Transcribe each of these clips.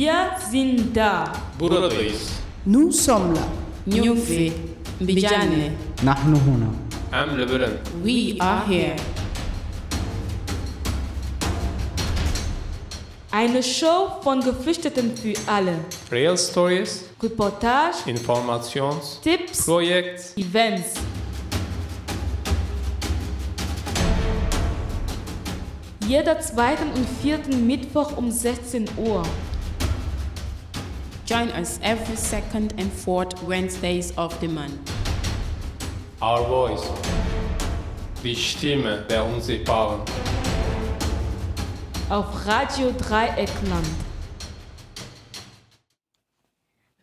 Wir sind da. Buradayız. Nous sommes là. Nyufi. Bijane. Nahnu huna. Am Lebanon. We are here. Eine Show von Geflüchteten für alle. Real Stories, Reportage, Informations, Tipps, Projekt, Events. Jeder zweiten und vierten Mittwoch um 16 Uhr. Join us every second and fourth Wednesdays of the month. Our Voice. Die Stimme der Unsichtbaren. auf Radio Dreieckland.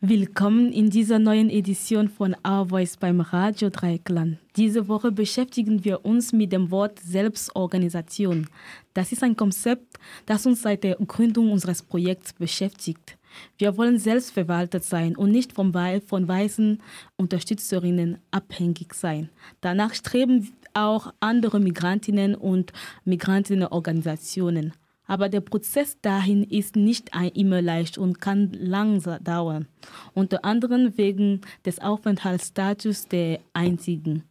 Willkommen in dieser neuen Edition von Our Voice beim Radio Dreieckland. Diese Woche beschäftigen wir uns mit dem Wort Selbstorganisation. Das ist ein Konzept, das uns seit der Gründung unseres Projekts beschäftigt. Wir wollen selbstverwaltet sein und nicht Wei- von weisen Unterstützerinnen abhängig sein. Danach streben auch andere Migrantinnen und Migrantinnenorganisationen. Aber der Prozess dahin ist nicht immer leicht und kann langsam dauern. Unter anderem wegen des Aufenthaltsstatus der Einzigen.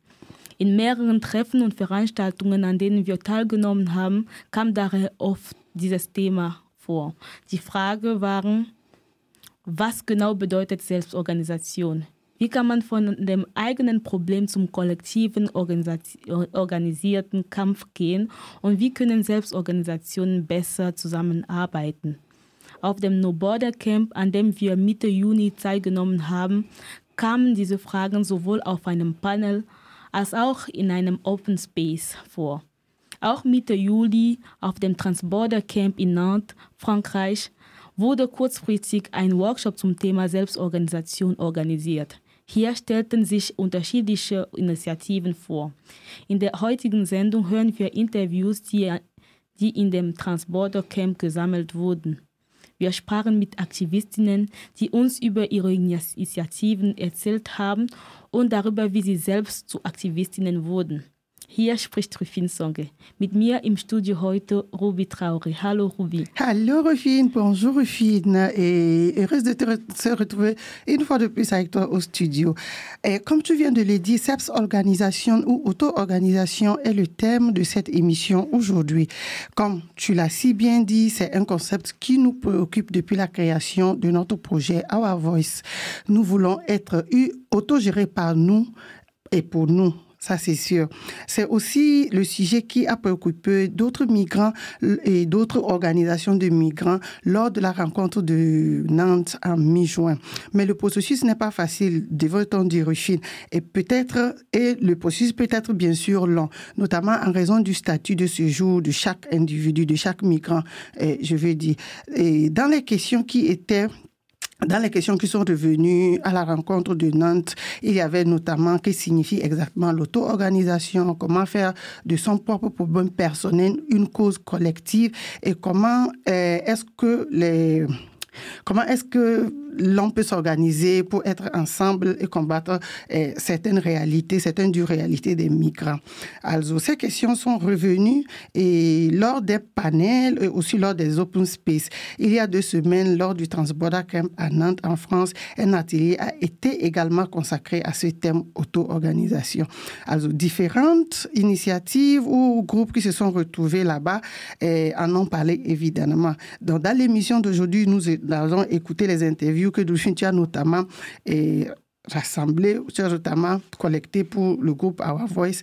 In mehreren Treffen und Veranstaltungen, an denen wir teilgenommen haben, kam daher oft dieses Thema vor. Die Frage waren, was genau bedeutet Selbstorganisation? Wie kann man von dem eigenen Problem zum kollektiven organisierten Kampf gehen und wie können Selbstorganisationen besser zusammenarbeiten? Auf dem No Border Camp, an dem wir Mitte Juni teilgenommen haben, kamen diese Fragen sowohl auf einem Panel als auch in einem Open Space vor. Auch Mitte Juli auf dem Transborder Camp in Nantes, Frankreich, wurde kurzfristig ein Workshop zum Thema Selbstorganisation organisiert. Hier stellten sich unterschiedliche Initiativen vor. In der heutigen Sendung hören wir Interviews, die, die in dem Transborder Camp gesammelt wurden. Wir sprachen mit Aktivistinnen, die uns über ihre Initiativen erzählt haben und darüber, wie sie selbst zu Aktivistinnen wurden. Hier spricht Rufin Songe. Mit mir im Studio heute Ruby Traoré. Hallo Ruby. Hallo Rufine, bonjour Rufine et heureuse de se retrouver une fois de plus avec toi au studio. Comme tu viens de le dire, self-organisation ou auto-organisation est le thème de cette émission aujourd'hui. Comme tu l'as si bien dit, c'est un concept qui nous préoccupe depuis la création de notre projet Our Voice. Nous voulons être autogérés par nous et pour nous. Ça, c'est sûr. C'est aussi le sujet qui a préoccupé d'autres migrants et d'autres organisations de migrants lors de la rencontre de Nantes en mi-juin. Mais le processus n'est pas facile, devrait-on dire. Et peut-être, et le processus peut être bien sûr long, notamment en raison du statut de séjour de chaque individu, de chaque migrant, je veux dire. Et dans les questions qui étaient dans les questions qui sont revenues à la rencontre de Nantes, il y avait notamment que signifie exactement l'auto-organisation, comment faire de son propre problème personnel une cause collective et comment euh, est-ce que les Comment est-ce que l'on peut s'organiser pour être ensemble et combattre eh, certaines réalités, certaines dures réalités des migrants? Also, ces questions sont revenues et lors des panels et aussi lors des open space. Il y a deux semaines, lors du Transborder Camp à Nantes, en France, un atelier a été également consacré à ce thème auto-organisation. Also, différentes initiatives ou groupes qui se sont retrouvés là-bas eh, en ont parlé évidemment. Dans l'émission d'aujourd'hui, nous avons écouter les interviews que Douchine a notamment et notamment collectés pour le groupe Our Voice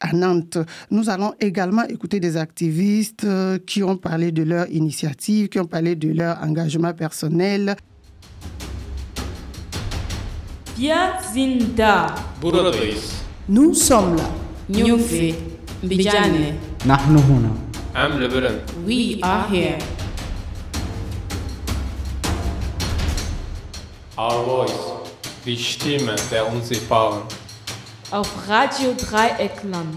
à Nantes. Nous allons également écouter des activistes euh, qui ont parlé de leur initiative, qui ont parlé de leur engagement personnel. Nous sommes là. We are here. Our Voice. Die Stimme der Unsichtbaren. auf Radio Dreieckland.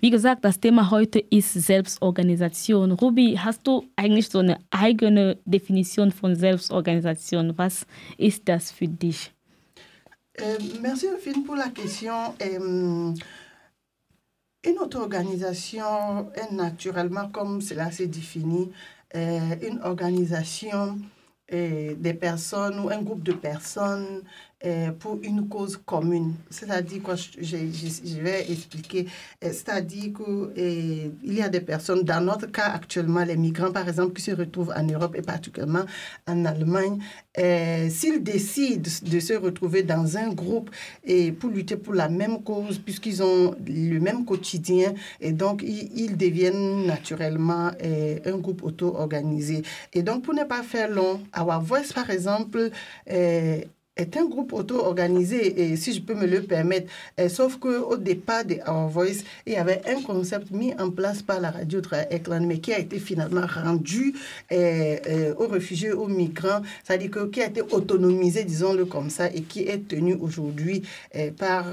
Wie gesagt, das Thema heute ist Selbstorganisation. Ruby, hast du eigentlich so eine eigene Definition von Selbstorganisation? Was ist das für dich? Euh, merci, Rufine, pour la question. Euh, une auto-organisation est naturellement, comme cela s'est défini, euh, une organisation euh, des personnes ou un groupe de personnes euh, pour une cause commune. C'est-à-dire, quoi, je, vais expliquer, Euh, c'est-à-dire qu'il y a des personnes, dans notre cas actuellement, les migrants par exemple, qui se retrouvent en Europe et particulièrement en Allemagne, euh, s'ils décident de se retrouver dans un groupe et pour lutter pour la même cause, puisqu'ils ont le même quotidien, et donc ils, deviennent naturellement euh, un groupe auto-organisé. Et donc, pour ne pas faire long, Our Voice, par exemple, euh, est un groupe auto-organisé, et si je peux me le permettre, euh, sauf qu'au départ de Our Voice, il y avait un concept mis en place par la radio Ekland, mais qui a été finalement rendu euh, euh, aux réfugiés, aux migrants, c'est-à-dire que, qui a été autonomisé, disons-le comme ça, et qui est tenu aujourd'hui par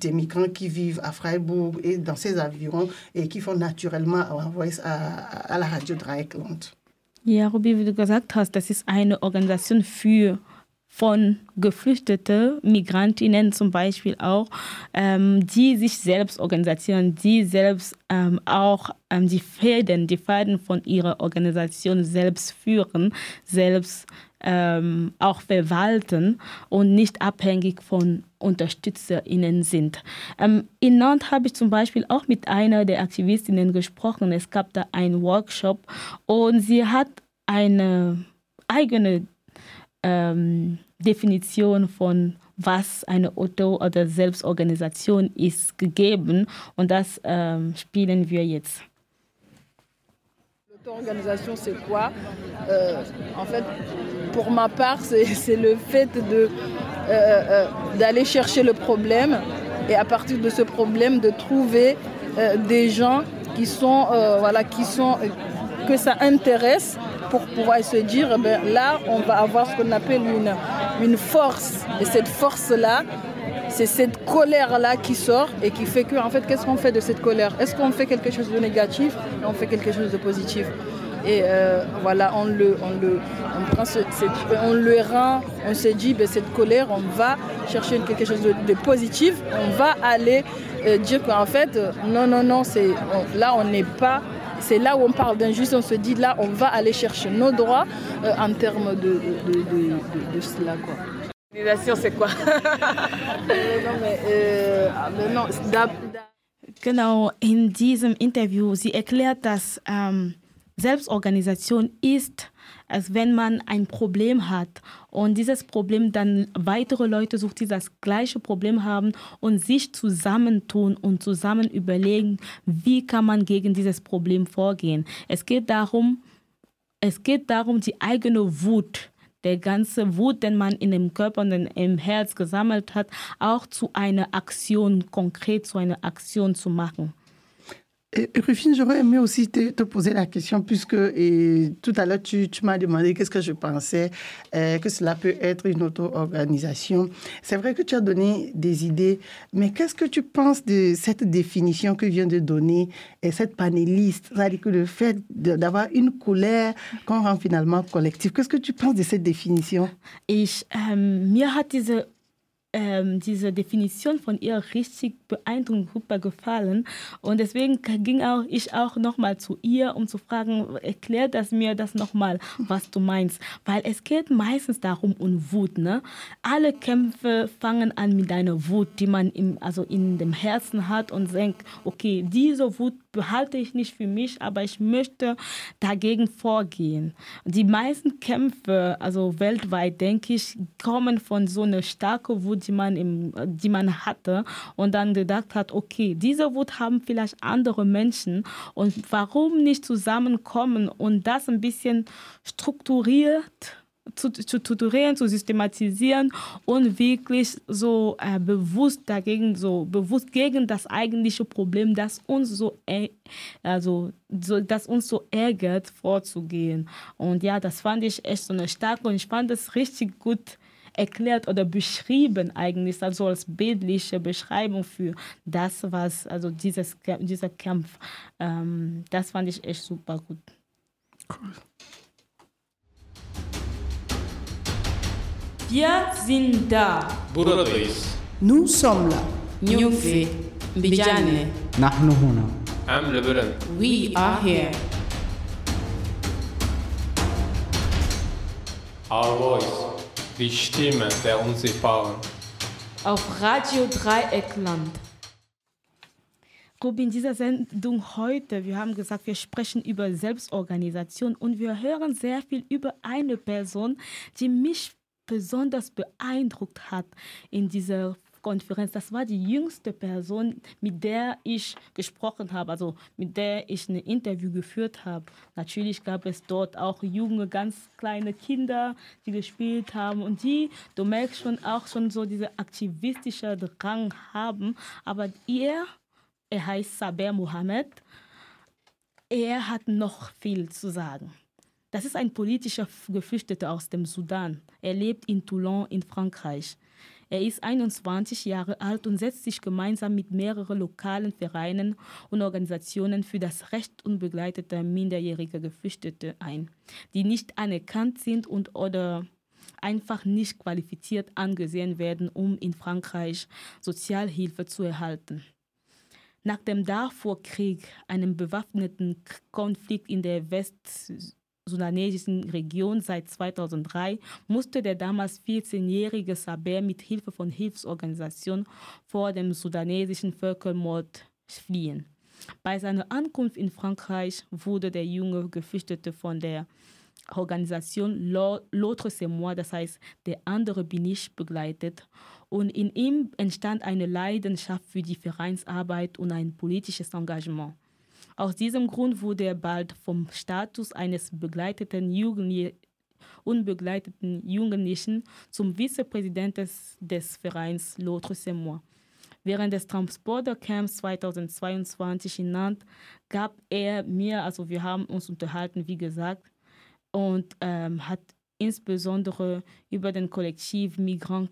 des migrants qui vivent à Freiburg et dans ces environs et qui font naturellement Our Voice à, à la radio Dreieckland. Ja, Ruby, wie du gesagt hast, das ist eine Organisation für von Geflüchtete, Migrantinnen zum Beispiel auch, ähm, die sich selbst organisieren, die selbst ähm, auch ähm, die Fäden, die Fäden von ihrer Organisation selbst führen, selbst ähm, auch verwalten und nicht abhängig von UnterstützerInnen sind. Ähm, in Nantes habe ich zum Beispiel auch mit einer der Aktivistinnen gesprochen. Es gab da einen Workshop und sie hat eine eigene ähm, Definition von was eine Auto- oder Selbstorganisation ist gegeben und das ähm, spielen wir jetzt. L'auto-organisation, c'est quoi? Euh, En fait, pour ma part, c'est le fait euh, euh, d'aller chercher le problème et à partir de ce problème, de trouver des gens qui sont, voilà, qui sont, que ça intéresse pour pouvoir se dire, ben, là, on va avoir ce qu'on appelle une, une force. Et cette force-là, c'est cette colère-là qui sort et qui fait que, en fait, qu'est-ce qu'on fait de cette colère? Est-ce qu'on fait quelque chose de négatif on fait quelque chose de positif? Et euh, voilà, on le, on le, on prend ce- on le rend, on se dit, ben, cette colère, on va chercher quelque chose de, positif, on va aller euh, dire qu'en fait, non, non, non, là, on n'est pas, c'est là où on parle d'injustice, on se dit, là, on va aller chercher nos droits euh, en termes de, de, de, de- cela, quoi. L'organisation, c'est quoi? Non, mais, euh, ah, mais non, d'ab- d'ab- Genau, in diesem Interview, sie erklärt, dass ähm, Selbstorganisation ist, als wenn man ein Problem hat und dieses Problem dann weitere Leute sucht, die das gleiche Problem haben und sich zusammentun und zusammen überlegen, wie kann man gegen dieses Problem vorgehen. Es geht darum, es geht darum, die eigene Wut, der ganze Wut, den man in dem Körper und im Herz gesammelt hat, auch zu einer Aktion, konkret zu einer Aktion zu machen. Et, Rufine, j'aurais aimé aussi te, te poser la question, puisque et, tout à l'heure, tu, tu m'as demandé qu'est-ce que je pensais euh, que cela peut être une auto-organisation. C'est vrai que tu as donné des idées, mais qu'est-ce que tu penses de cette définition que vient de donner et cette panéliste? C'est-à-dire que le fait d'avoir une colère qu'on rend finalement collective. Qu'est-ce que tu penses de cette définition? Ich, ähm, mir hat diese, ähm, diese Definition von ihr richtig beeindruckend super gefallen und deswegen ging auch ich auch nochmal zu ihr, um zu fragen, erklärt das mir das nochmal, was du meinst, weil es geht meistens darum um Wut, ne? Alle Kämpfe fangen an mit einer Wut, die man im, also in dem Herzen hat und denkt, okay, diese Wut behalte ich nicht für mich, aber ich möchte dagegen vorgehen. Die meisten Kämpfe, also weltweit, denke ich, kommen von so einer starken Wut, die man, im, die man hatte und dann gedacht hat, okay, diese Wut haben vielleicht andere Menschen und warum nicht zusammenkommen und das ein bisschen strukturiert zu, zu strukturieren, zu systematisieren und wirklich so äh, bewusst dagegen, so bewusst gegen das eigentliche Problem, das uns so, also, so, das uns so ärgert, vorzugehen. Und ja, das fand ich echt so eine starke und ich fand das richtig gut erklärt oder beschrieben eigentlich, also als bildliche Beschreibung für das, was, also dieses, dieser Kampf, ähm, das fand ich echt super gut. Wir sind da. Buradayız. Nous sommes là. Nyufi. Mbijane. Nahnu huna. Am Lebanon. We are here. Our voice. Die Stimme der Unsichtbaren. Auf Radio Dreieckland. Rubi, in dieser Sendung heute, wir haben gesagt, wir sprechen über Selbstorganisation und wir hören sehr viel über eine Person, die mich besonders beeindruckt hat in dieser Konferenz. Das war die jüngste Person, mit der ich gesprochen habe, also mit der ich ein Interview geführt habe. Natürlich gab es dort auch junge, ganz kleine Kinder, die gespielt haben und die, du merkst schon auch schon so diese aktivistische Drang haben. Aber er, er heißt Saber Mohammed, er hat noch viel zu sagen. Das ist ein politischer Geflüchteter aus dem Sudan. Er lebt in Toulon in Frankreich. Er ist 21 Jahre alt und setzt sich gemeinsam mit mehreren lokalen Vereinen und Organisationen für das Recht unbegleiteter minderjähriger Geflüchtete ein, die nicht anerkannt sind und oder einfach nicht qualifiziert angesehen werden, um in Frankreich Sozialhilfe zu erhalten. Nach dem Darfur-Krieg, einem bewaffneten Konflikt in der West sudanesischen Region seit 2003 musste der damals 14-jährige Saber mit Hilfe von Hilfsorganisationen vor dem sudanesischen Völkermord fliehen. Bei seiner Ankunft in Frankreich wurde der junge Geflüchtete von der Organisation L'autre c'est moi, das heißt der andere bin ich, begleitet und in ihm entstand eine Leidenschaft für die Vereinsarbeit und ein politisches Engagement. Aus diesem Grund wurde er bald vom Status eines begleiteten Jugendlichen unbegleiteten Jugendlichen zum Vizepräsidenten des Vereins L'autre moi. Während des Transporter-Camps 2022 in Nantes gab er mir, also wir haben uns unterhalten, wie gesagt, und ähm, hat insbesondere über den Kollektiv Migrant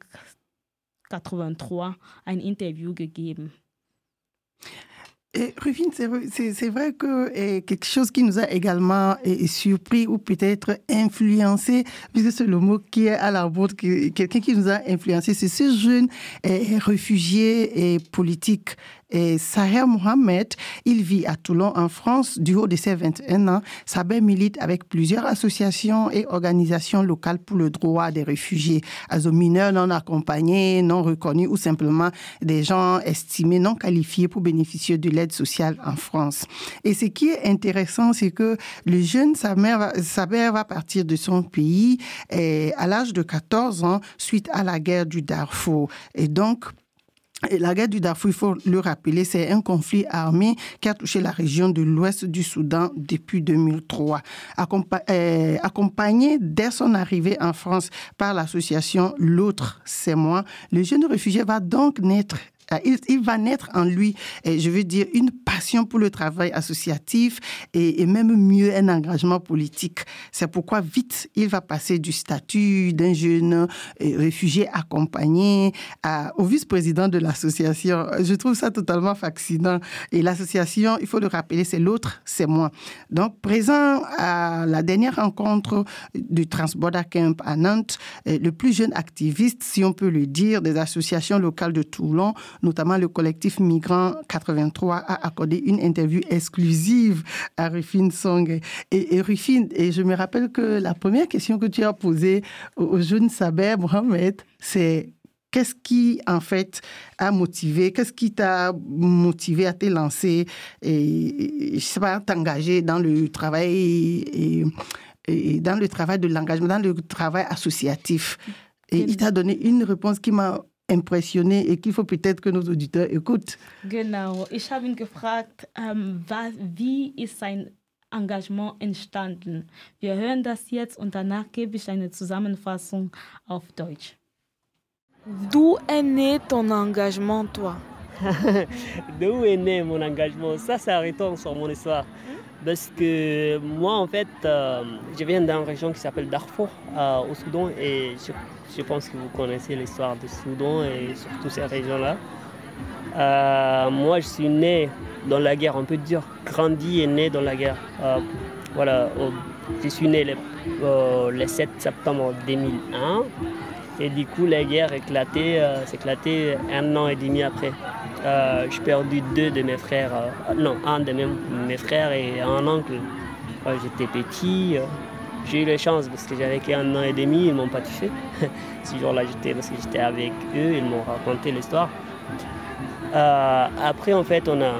83 ein Interview gegeben. Rufine, c'est vrai que et quelque chose qui nous a également et, surpris ou peut-être influencé, puisque c'est le mot qui est à la quelqu'un qui nous a influencé, c'est ce jeune réfugié et politique et Saher Mohamed, il vit à Toulon, en France, du haut de ses 21 ans. Saber milite avec plusieurs associations et organisations locales pour le droit des réfugiés, aux mineurs non accompagnés, non reconnus ou simplement des gens estimés non qualifiés pour bénéficier de l'aide sociale en France. Et ce qui est intéressant, c'est que le jeune Saber va partir de son pays à l'âge de 14 ans suite à la guerre du Darfour. Et donc, et la guerre du Darfour, il faut le rappeler, c'est un conflit armé qui a touché la région de l'ouest du Soudan depuis 2003. Euh, accompagné dès son arrivée en France par l'association L'autre, c'est moi, le jeune réfugié va donc naître euh, il, va naître en lui, je veux dire, une passion pour le travail associatif et, même mieux un engagement politique. C'est pourquoi vite, il va passer du statut d'un jeune euh, réfugié accompagné au vice-président de l'association. Je trouve ça totalement fascinant. Et l'association, il faut le rappeler, c'est l'autre, c'est moi. Donc, présent à la dernière rencontre du Transborder Camp à Nantes, euh, le plus jeune activiste, si on peut le dire, des associations locales de Toulon, notamment le collectif Migrant 83 a accordé une interview exclusive à Rufine Song. Et, et Rufine, et je me rappelle que la première question que tu as posée au jeune Saber Mohamed, c'est qu'est-ce qui, en fait, a motivé, qu'est-ce qui t'a motivé à te lancer et, je sais pas, t'engager dans le travail et, et, dans le travail de l'engagement, dans le travail associatif? Et il t'a donné une réponse qui m'a impressionné et qu'il faut peut-être que nos auditeurs écoutent. Genau, ich habe ihn gefragt, ähm, was, wie ist sein Engagement entstanden? Wir hören das jetzt und danach gebe ich eine Zusammenfassung auf Deutsch. D'où est né ton engagement, toi? D'où est né mon engagement? Ça, ça retombe sur mon histoire. Parce que moi, en fait, euh, je viens d'une région qui s'appelle Darfour, euh, au Soudan, et je pense que vous connaissez l'histoire du Soudan et surtout ces régions-là. Euh, moi, je suis né dans la guerre, on peut dire grandi et né dans la guerre. Voilà, je suis né le, 7 septembre 2001 et du coup la guerre éclaté, euh, éclatée un an et demi après. j'ai perdu deux de mes frères, non, un de mes, frères et un oncle. j'étais petit. j'ai eu la chance parce que j'avais qu'un an et demi, ils m'ont pas touché. Ce jour-là, j'étais parce que j'étais avec eux, ils m'ont raconté l'histoire. Euh, après, en fait, on a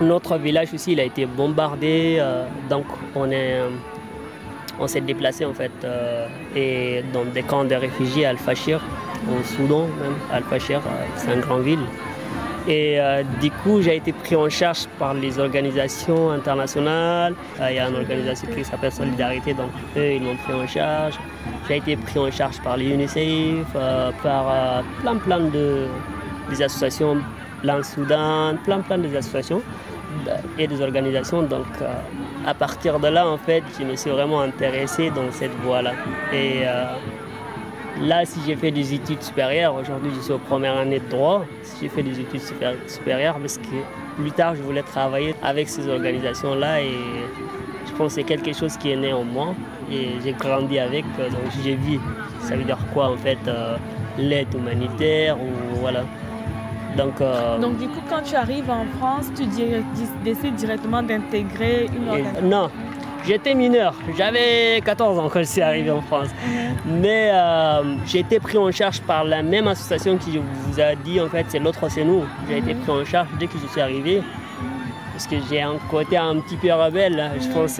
notre village aussi, il a été bombardé, euh, donc on est, on s'est déplacé en fait euh, dans des camps de réfugiés à Al-Fashir, au Soudan même. Al-Fashir, c'est une grande ville. Et du coup, j'ai été pris en charge par les organisations internationales. Il y a une organisation qui s'appelle Solidarité, donc eux, ils m'ont pris en charge. J'ai été pris en charge par l'UNICEF, par plein plein de des associations, plan Soudan, plein plein des associations et des organisations. Donc euh, à partir de là, en fait, je me suis vraiment intéressé dans cette voie-là. Et euh, là, si j'ai fait des études supérieures, aujourd'hui je suis aux première année de droit, si j'ai fait des études supérieures, parce que plus tard je voulais travailler avec ces organisations-là et je pense que c'est quelque chose qui est né en moi et j'ai grandi avec, donc j'ai vu ça veut dire quoi en fait l'aide humanitaire ou voilà. Donc, euh, Donc, du coup, quand tu arrives en France, tu décides directement d'intégrer une organisation Non, j'étais mineur. J'avais 14 ans quand je suis arrivé en France. Mhm. Mais euh, j'ai été pris en charge par la même association qui vous a dit, en fait, c'est l'autre c'est nous. J'ai été mhm. pris en charge dès que je suis arrivé. Parce que j'ai un côté un petit peu rebelle. Je pense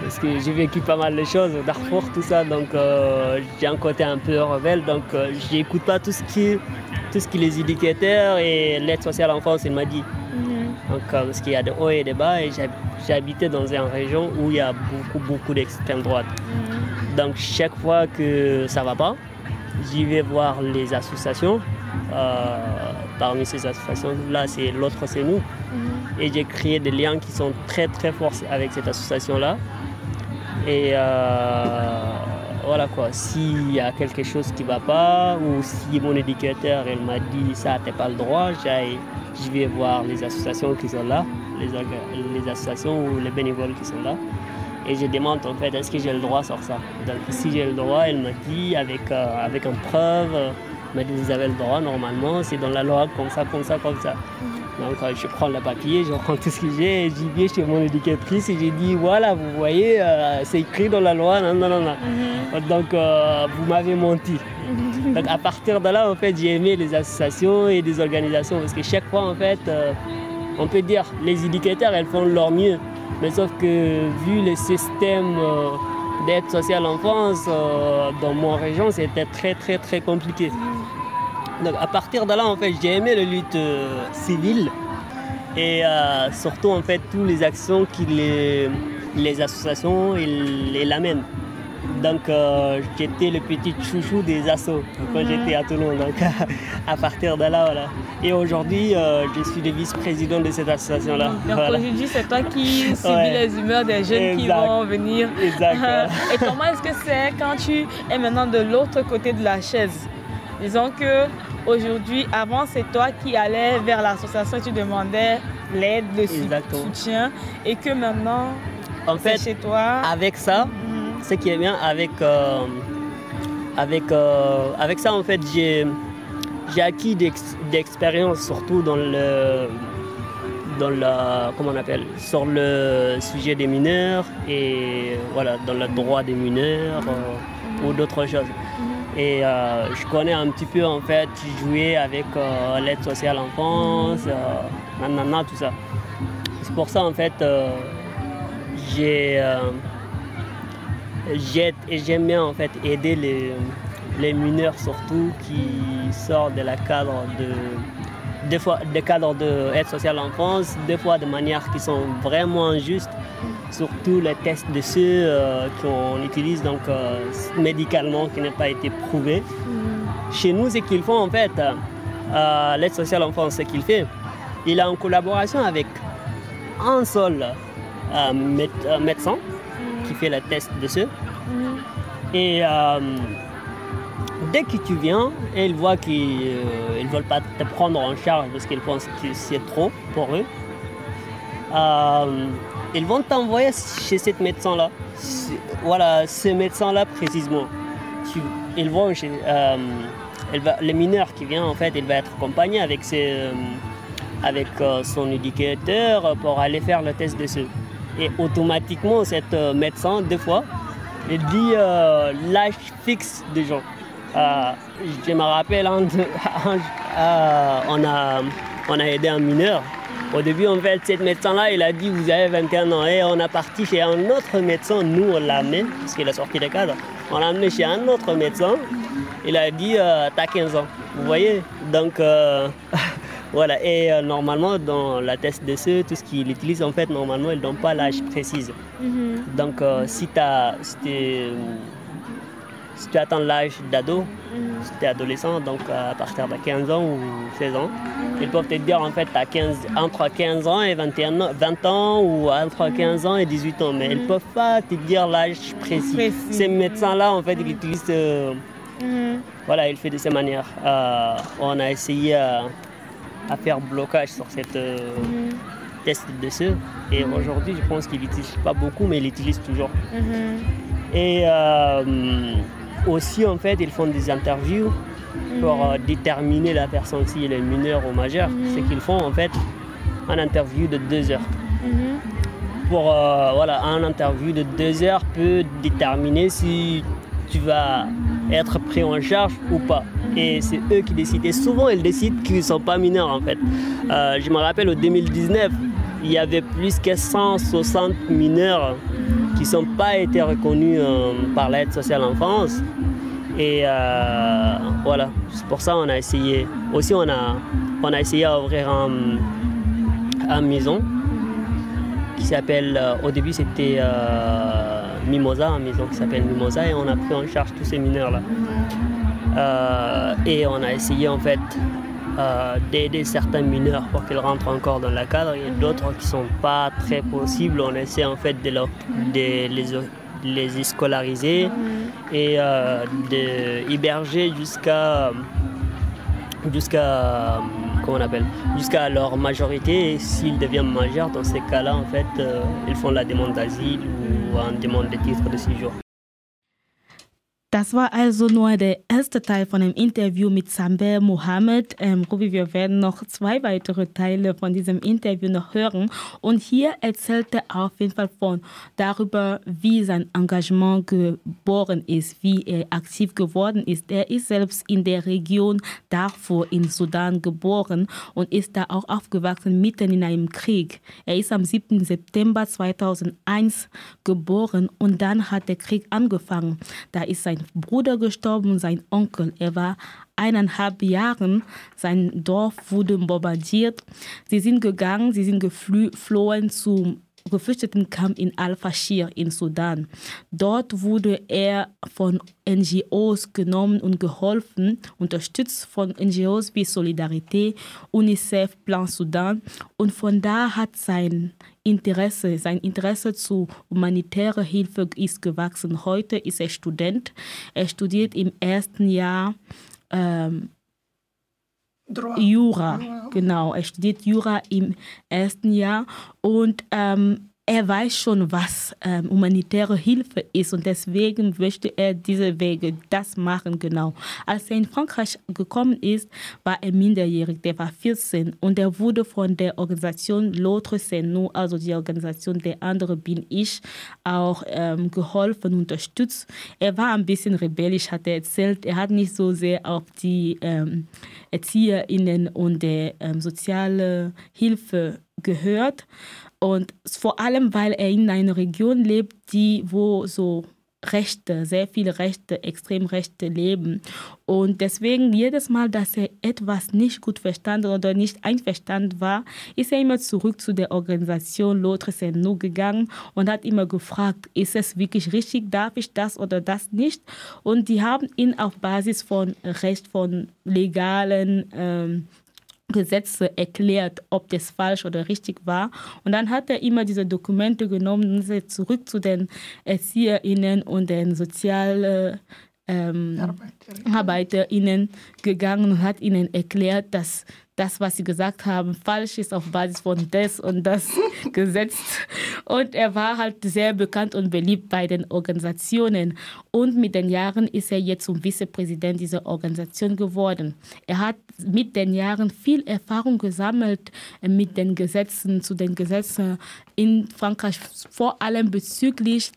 parce que j'ai vécu pas mal de choses, Darfour, tout ça, donc euh, j'ai un côté un peu rebelle, donc j'écoute pas tout ce qui tout ce qui est les indicateurs et l'aide sociale en France, il m'a dit. Mhm. Donc, euh, parce qu'il y a des hauts et des bas, et j'ai habité dans une région où il y a beaucoup, beaucoup d'extrême droite. Mhm. Donc, chaque fois que ça ne va pas, j'y vais voir les associations. Euh, parmi ces associations-là, c'est l'autre, c'est nous. Mhm. Et j'ai créé des liens qui sont très, très forts avec cette association-là. Et euh, voilà quoi, s'il y a quelque chose qui ne va pas ou si mon éducateur elle m'a dit ça, n'as pas le droit, je vais voir les associations qui sont là, les, les, associations ou les bénévoles qui sont là. Et je demande en fait, est-ce que j'ai le droit sur ça? Donc si j'ai le droit, elle m'a dit avec, euh, avec une preuve, elle m'a dit vous avez le droit normalement, c'est dans la loi comme ça, comme ça, comme ça. Donc euh, je prends le papier, je prends tout ce que j'ai, j'y vais chez mon éducatrice et j'ai dit voilà, vous voyez, euh, c'est écrit dans la loi, non, non, non, non. Mhm. Donc euh, vous m'avez menti. Donc à partir de là, en fait, j'ai aimé les associations et des organisations parce que chaque fois, en fait, on peut dire les éducateurs, elles font leur mieux. Mais sauf que vu le système d'aide sociale en France, dans mon région, c'était très, très, très compliqué. Donc à partir de là, en fait, j'ai aimé la lutte euh, civile et euh, surtout en fait toutes les actions que les, les associations les l'amènent. Donc euh, j'étais le petit chouchou des assos quand j'étais à Toulon. Donc à partir de là, voilà. Et aujourd'hui, je suis le vice-président de cette association-là. Donc aujourd'hui, c'est toi qui subis les humeurs des jeunes qui vont venir. Exact. Et comment est-ce que c'est quand tu es maintenant de l'autre côté de la chaise? Disons que Aujourd'hui, avant, c'est toi qui allais vers l'association et tu demandais l'aide, le soutien. Et que maintenant, en fait, chez toi. Avec ça, mhm. ce qui est bien, avec, euh, avec, euh, avec ça, en fait, j'ai, j'ai acquis d'expérience, surtout dans le dans la, comment on appelle, sur le sujet des mineurs et voilà, dans le droit des mineurs euh, ou d'autres choses. Et euh, je connais un petit peu en fait, jouer avec euh, l'aide sociale en France, euh, nanana, tout ça. C'est pour ça en fait, j'ai et j'aime bien en fait aider les, les, mineurs surtout qui sortent de la cadre de des fois des cadres d'aide sociale en France, des fois de manière qui sont vraiment injustes surtout les tests de ceux euh, qu'on utilise donc, euh, médicalement qui n'ont pas été prouvés. Mm. Chez nous, ce qu'ils font en fait, euh, l'aide sociale en France, ce qu'il fait, il est en collaboration avec un seul médecin qui fait le test de ceux. Mm. Et dès que tu viens, ils voient qu'ils ne veulent pas te prendre en charge parce qu'ils pensent que c'est trop pour eux ils vont t'envoyer chez ce médecin-là. Voilà, ce médecin-là précisément. Ils vont euh, le mineur qui vient, en fait, il va être accompagné avec, euh, euh, son éducateur pour aller faire le test de ce. Et automatiquement, cette euh, médecin, des fois, il dit euh, l'âge fixe des gens. Euh, je me rappelle, hein, on, a, on a aidé un mineur. Au début, en fait, cette médecin-là, il a dit Vous avez 21 ans. Et on a parti chez un autre médecin. Nous, on l'a amené, parce qu'il est sorti des cadres. On l'a amené chez un autre médecin. Il a dit T'as 15 ans. Vous voyez Donc, Voilà, et euh, normalement, dans la test DCE, tout ce qu'il utilise, en fait, normalement, il ne donne pas l'âge précis. Mhm. Donc, euh, si, as, si, si, tu attends l'âge d'ado, si tu es adolescent, donc à partir de 15 ans ou 16 ans, ils peuvent te dire, en fait, tu as 15, entre 15 ans et 21 ans, 20 ans ou entre 15 ans et 18 ans, mais ils ne peuvent pas te dire l'âge précis. Ces médecins-là, en fait, ils utilisent. Euh, mhm. Voilà, il fait de ces manières. on a essayé à faire blocage sur cette euh, mhm. test de ce. Et aujourd'hui, je pense qu'il n'utilise pas beaucoup, mais il utilise toujours. Mhm. Et euh, aussi, en fait, ils font des interviews pour euh, déterminer la personne si elle est mineure ou majeure. C'est qu'ils font, en fait, un interview de deux heures. Pour, voilà, un interview de deux heures peut déterminer si tu vas être pris en charge ou pas. Et c'est eux qui décident. Et souvent, ils décident qu'ils ne sont pas mineurs en fait. Euh, je me rappelle au 2019, il y avait plus que 160 mineurs qui n'ont pas été reconnus euh, par l'aide sociale en France. Et euh, voilà, c'est pour ça qu'on a essayé. Aussi, on a, on a essayé d'ouvrir un, un maison qui s'appelle, au début c'était Mimosa, une maison qui s'appelle Mimosa, et on a pris en charge tous ces mineurs-là. Euh, et on a essayé en fait euh, d'aider certains mineurs pour qu'ils rentrent encore dans la cadre et d'autres qui ne sont pas très possibles. On essaie en fait de, les, les scolariser et euh, jusqu'à jusqu'à comment on appelle jusqu'à leur majorité s'ils deviennent majeurs dans ces cas-là en fait ils font la demande d'asile ou une demande de titre de séjour. Das war also nur der erste Teil von dem Interview mit Samber Mohammed. Ähm, Ruby, wir werden noch zwei weitere Teile von diesem Interview noch hören. Und hier erzählt er auf jeden Fall von darüber, wie sein Engagement geboren ist, wie er aktiv geworden ist. Er ist selbst in der Region Darfur in Sudan geboren und ist da auch aufgewachsen mitten in einem Krieg. Er ist am 7. September 2001 geboren und dann hat der Krieg angefangen. Da ist sein Bruder gestorben, sein Onkel. Er war eineinhalb Jahren. Sein Dorf wurde bombardiert. Sie sind gegangen, sie sind geflohen zum Geflüchtetenkamp in Al-Fashir in Sudan. Dort wurde er von NGOs genommen und geholfen, unterstützt von NGOs wie Solidarité, UNICEF, Plan Sudan. Und von da hat sein Interesse, sein Interesse zu humanitärer Hilfe ist gewachsen. Heute ist er Student. Er studiert im ersten Jahr ähm, Jura, genau. Er studiert Jura im ersten Jahr und ähm, er weiß schon, was ähm, humanitäre Hilfe ist und deswegen möchte er diese Wege, das machen, genau. Als er in Frankreich gekommen ist, war er minderjährig, der war 14 und er wurde von der Organisation L'autre c'est also die Organisation Der andere bin ich, auch ähm, geholfen, unterstützt. Er war ein bisschen rebellisch, hat er erzählt. Er hat nicht so sehr auf die ähm, ErzieherInnen und der ähm, soziale Hilfe gehört. Und vor allem, weil er in einer Region lebt, die, wo so Rechte, sehr viele Rechte, Extremrechte leben. Und deswegen jedes Mal, dass er etwas nicht gut verstanden oder nicht einverstanden war, ist er immer zurück zu der Organisation L'autre c'est gegangen und hat immer gefragt, ist es wirklich richtig, darf ich das oder das nicht? Und die haben ihn auf Basis von Recht, von legalen ähm, Gesetze erklärt, ob das falsch oder richtig war. Und dann hat er immer diese Dokumente genommen und ist zurück zu den ErzieherInnen und den sozialen ähm, ArbeiterInnen gegangen und hat ihnen erklärt, dass das, was sie gesagt haben, falsch ist auf Basis von das und das Gesetz. Und er war halt sehr bekannt und beliebt bei den Organisationen. Und mit den Jahren ist er jetzt zum Vizepräsident dieser Organisation geworden. Er hat mit den Jahren viel Erfahrung gesammelt mit den Gesetzen, zu den Gesetzen in Frankreich, vor allem bezüglich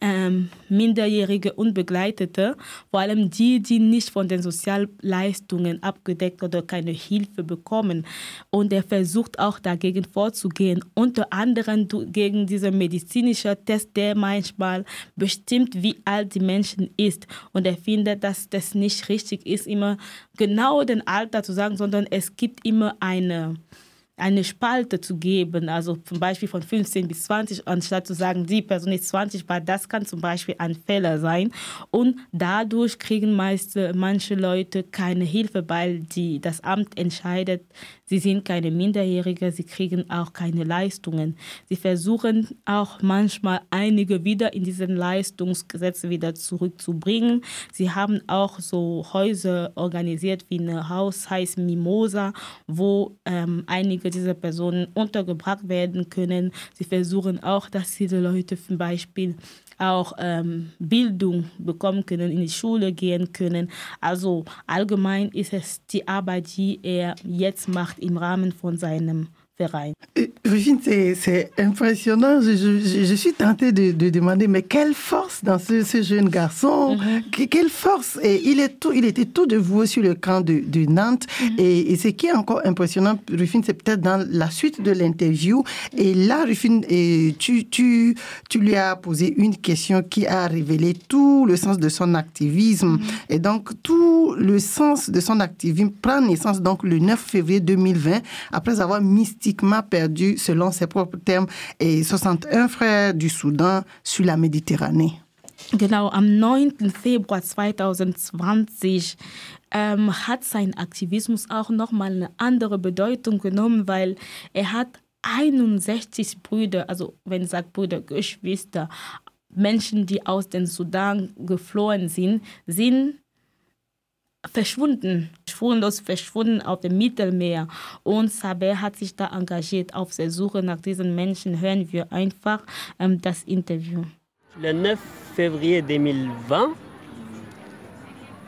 ähm, minderjährige Unbegleitete, vor allem die, die nicht von den Sozialleistungen abgedeckt oder keine Hilfe bekommen. Und er versucht auch dagegen vorzugehen, unter anderem gegen diesen medizinischen Test, der manchmal bestimmt, wie alt die Menschen ist. Und er findet, dass das nicht richtig ist, immer genau den Alter zu sagen, sondern es gibt immer eine eine Spalte zu geben, also zum Beispiel von 15 bis 20, anstatt zu sagen, die Person ist 20, weil das kann zum Beispiel ein Fehler sein. Und dadurch kriegen meist, manche Leute keine Hilfe, weil die, das Amt entscheidet, sie sind keine Minderjährige, sie kriegen auch keine Leistungen. Sie versuchen auch manchmal einige wieder in diesen Leistungsgesetze wieder zurückzubringen. Sie haben auch so Häuser organisiert wie ein Haus heißt Mimosa, wo ähm, einige einige dieser Personen untergebracht werden können. Sie versuchen auch, dass diese Leute zum Beispiel auch ähm, Bildung bekommen können, in die Schule gehen können. Also allgemein ist es die Arbeit, die er jetzt macht im Rahmen von seinem Rufine, c'est impressionnant. Je, je, je, suis tentée de, de, demander, mais quelle force dans ce, ce jeune garçon? Mm -hmm. Quelle force? Et il, est tout, il était tout de vous sur le camp de, de Nantes. Mm -hmm. et, et, ce qui est encore impressionnant, Rufine, c'est peut-être dans la suite de l'interview. Et là, Rufine, et tu, tu, tu lui as posé une question qui a révélé tout le sens de son activisme. Mm -hmm. Et donc, tout le sens de son activisme prend naissance donc le 9 février 2020, après avoir mystifié perdu, selon ses propres termes, et 61 frères du Soudan sur la Méditerranée. Genau, am 9. Februar 2020 ähm, hat sein Aktivismus auch nochmal eine andere Bedeutung genommen, weil er hat 61 Brüder, also wenn ich sage Brüder, Geschwister, Menschen, die aus dem Sudan geflohen sind, sind verschwunden, spurlos verschwunden auf dem Mittelmeer. Und Saber hat sich da engagiert auf der Suche nach diesen Menschen. Hören wir einfach ähm, das Interview. Le 9 février 2020,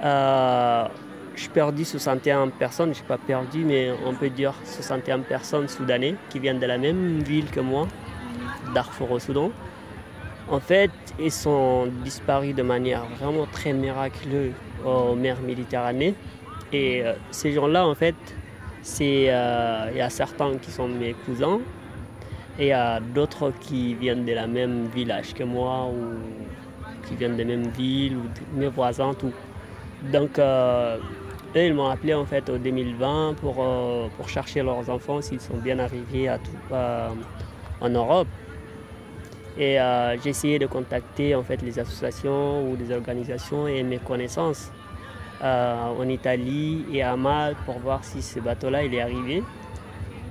euh, je perdis 61 personnes, je n'ai pas perdu, mais on peut dire 61 personnes soudanais qui viennent de la même ville que moi, Darfour au Soudan. En fait, ils sont disparus de manière vraiment très miraculeuse aux mers Méditerranée. Et euh, ces gens-là, en fait, euh, il y a certains qui sont mes cousins et il y a d'autres qui viennent de la même village que moi ou qui viennent de la même ville ou mes voisins, tout. Donc, euh, eux, ils m'ont appelé en fait au 2020 pour, chercher leurs enfants s'ils sont bien arrivés en Europe. Et euh, j'ai essayé de contacter en fait les associations ou des organisations et mes connaissances euh, en Italie et à Malte pour voir si ce bateau-là il est arrivé.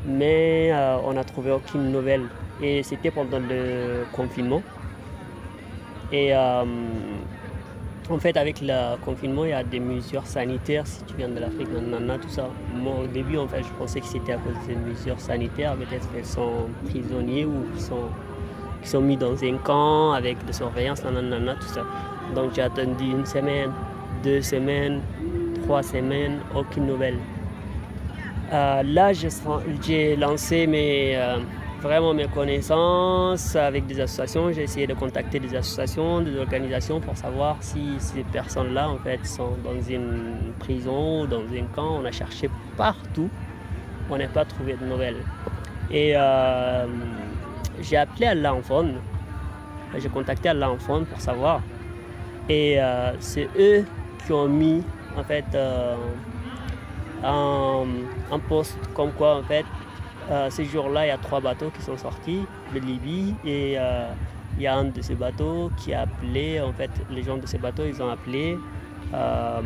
Mais euh, on n'a trouvé aucune nouvelle. Et c'était pendant le confinement. Et en fait, avec le confinement, il y a des mesures sanitaires. Si tu viens de l'Afrique, nanana, tout ça. Moi, au début, en fait, je pensais que c'était à cause des mesures sanitaires. Peut-être qu'elles sont prisonniers ou sont, qu'ils sont mis dans un camp avec des surveillances, nanana, tout ça. Donc j'ai attendu une semaine, deux semaines, trois semaines, aucune nouvelle. Euh, là, j'ai lancé mes, euh, vraiment mes connaissances avec des associations. J'ai essayé de contacter des associations, des organisations pour savoir si ces personnes-là, en fait, sont dans une prison ou dans un camp. On a cherché partout. On n'a pas trouvé de nouvelles. Et euh, j'ai appelé à l'enfant. J'ai contacté à l'enfant pour savoir. Et euh, c'est eux qui ont mis en fait euh, un, un, poste comme quoi en fait euh, ces jours-là il y a trois bateaux qui sont sortis de Libye et euh, il y a un de ces bateaux qui a appelé en fait les gens de ces bateaux ils ont appelé euh,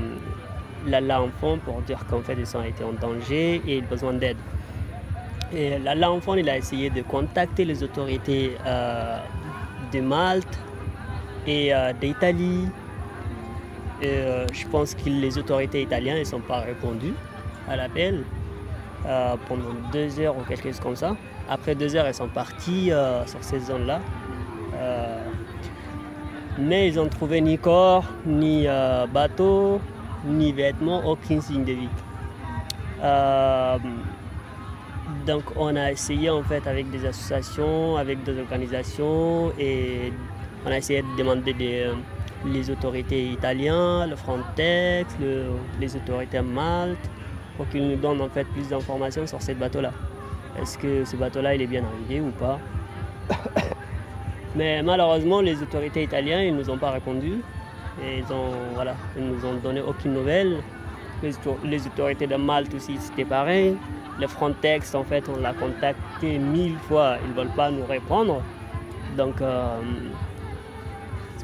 l'enfant pour dire qu'en fait ils ont été en danger et ils ont besoin d'aide. L'enfant a essayé de contacter les autorités euh, de Malte et d'Italie Et euh, je pense que les autorités italiennes ne sont pas répondues à l'appel euh, pendant deux heures ou quelque chose comme ça. Après deux heures, elles sont parties euh, sur ces zones-là. mais ils n'ont trouvé ni corps, ni bateau, ni vêtements, aucun signe de vie. Donc on a essayé en fait avec des associations, avec des organisations et on a essayé de demander des les autorités italiennes, le Frontex, les autorités Malte, pour qu'ils nous donnent en fait plus d'informations sur ce bateau-là. Est-ce que ce bateau-là il est bien arrivé ou pas? Mais malheureusement, les autorités italiennes ils nous ont pas répondu. Ils ont voilà, ils nous ont donné aucune nouvelle. Les, autorités de Malte aussi c'était pareil. Le Frontex en fait on l'a contacté mille fois, ils ne veulent pas nous répondre. Donc euh,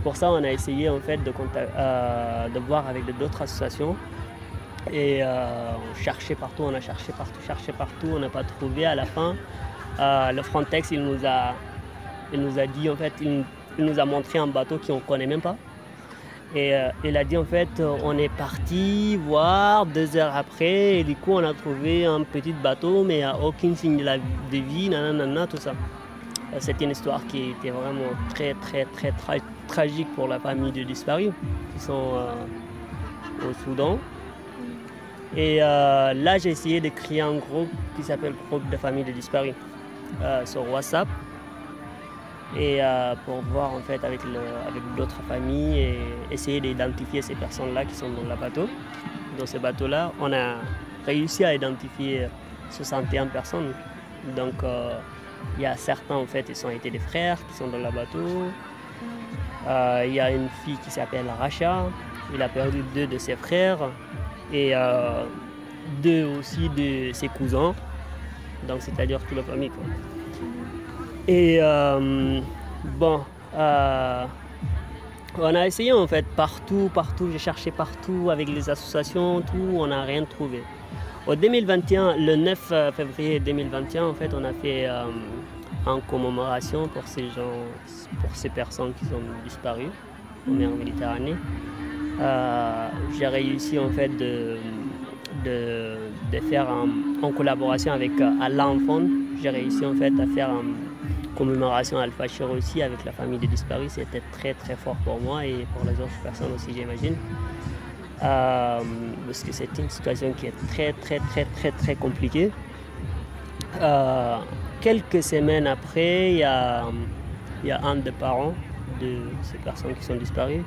pour ça, on a essayé en fait de, euh, de voir avec d'autres associations. Et euh, on cherchait partout, on a cherché partout, cherché partout, on n'a pas trouvé. À la fin, euh, le Frontex, il nous a, il nous a dit en fait, il, nous a montré un bateau qu'on ne connaît même pas. Et il a dit en fait, on est parti voir deux heures après, et du coup on a trouvé un petit bateau, mais il n'y a aucun signe de, la, vie, nanana, tout ça. C'était une histoire qui était vraiment très très très tragique pour la famille de disparus qui sont euh, au Soudan. Et euh, là, j'ai essayé de créer un groupe qui s'appelle Groupe de familles de disparus euh, sur WhatsApp. Et pour voir en fait avec, avec d'autres familles et essayer d'identifier ces personnes-là qui sont dans le bateau. Dans ce bateau-là, on a réussi à identifier 61 personnes. Donc il y a certains en fait, ils ont été des frères qui sont dans le bateau. Euh, il y a une fille qui s'appelle Racha. Il a perdu deux de ses frères et euh, deux aussi de ses cousins. Donc c'est-à-dire toute la famille. Et euh, bon, on a essayé en fait partout, partout. J'ai cherché partout avec les associations, tout. On n'a rien trouvé. Au 2021, le 9 février 2021, en fait, on a fait en commémoration pour ces gens, pour ces personnes qui sont disparues en Méditerranée. Euh, j'ai réussi en fait de, de, faire en collaboration avec euh, Alain Fond, j'ai réussi en fait à faire une commémoration Al-Fashir aussi avec la famille des disparus. C'était très très fort pour moi et pour les autres personnes aussi j'imagine. Euh, parce que c'est une situation qui est très très très très très compliquée quelques semaines après, il y a, un des parents de ces personnes qui sont disparues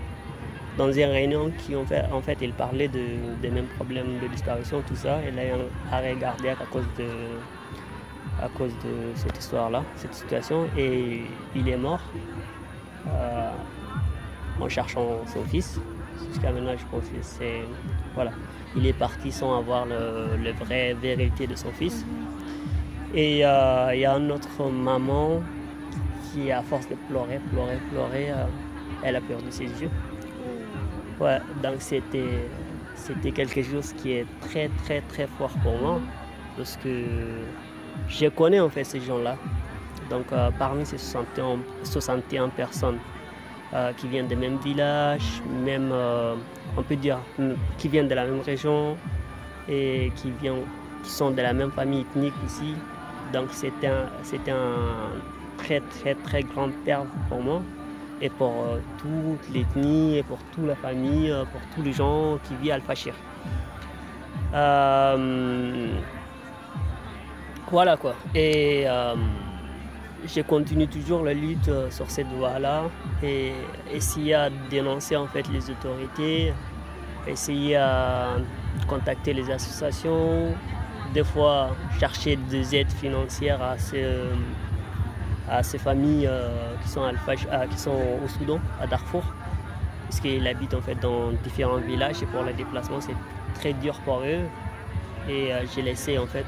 dans une réunion qui ont fait, en fait, il parlait de, des mêmes problèmes de disparition, tout ça. A eu un arrêt cardiaque à cause de, à cause de cette histoire-là, cette situation, et il est mort euh, en cherchant son fils. Jusqu'à maintenant, je pense que c'est. Voilà. Il est parti sans avoir le, le vrai vérité de son fils. Et euh, il y a une autre maman qui, à force de pleurer, pleurer, pleurer, euh, elle a perdu ses yeux. Ouais, donc c'était, c'était quelque chose qui est très, très, très fort pour moi parce que je connais en fait ces gens-là. Donc euh, parmi ces 61, 61 personnes qui viennent des mêmes villages, même, on peut dire, qui viennent de la même région et qui, qui sont de la même famille ethnique ici, donc c'était un, un, très très très grande perte pour moi et pour euh, toute l'ethnie et pour toute la famille, euh, pour tous les gens qui vivent à Al-Fashir. Euh, voilà quoi. Et je continue toujours la lutte sur cette voie-là. Et essayer à dénoncer en fait les autorités, essayer à contacter les associations, des fois chercher des aides financières à ces, euh, à ces familles euh, qui, sont au Soudan, à Darfour, parce qu'ils habitent en fait dans différents villages. Et pour le déplacement c'est très dur pour eux. Et euh, j'ai laissé en fait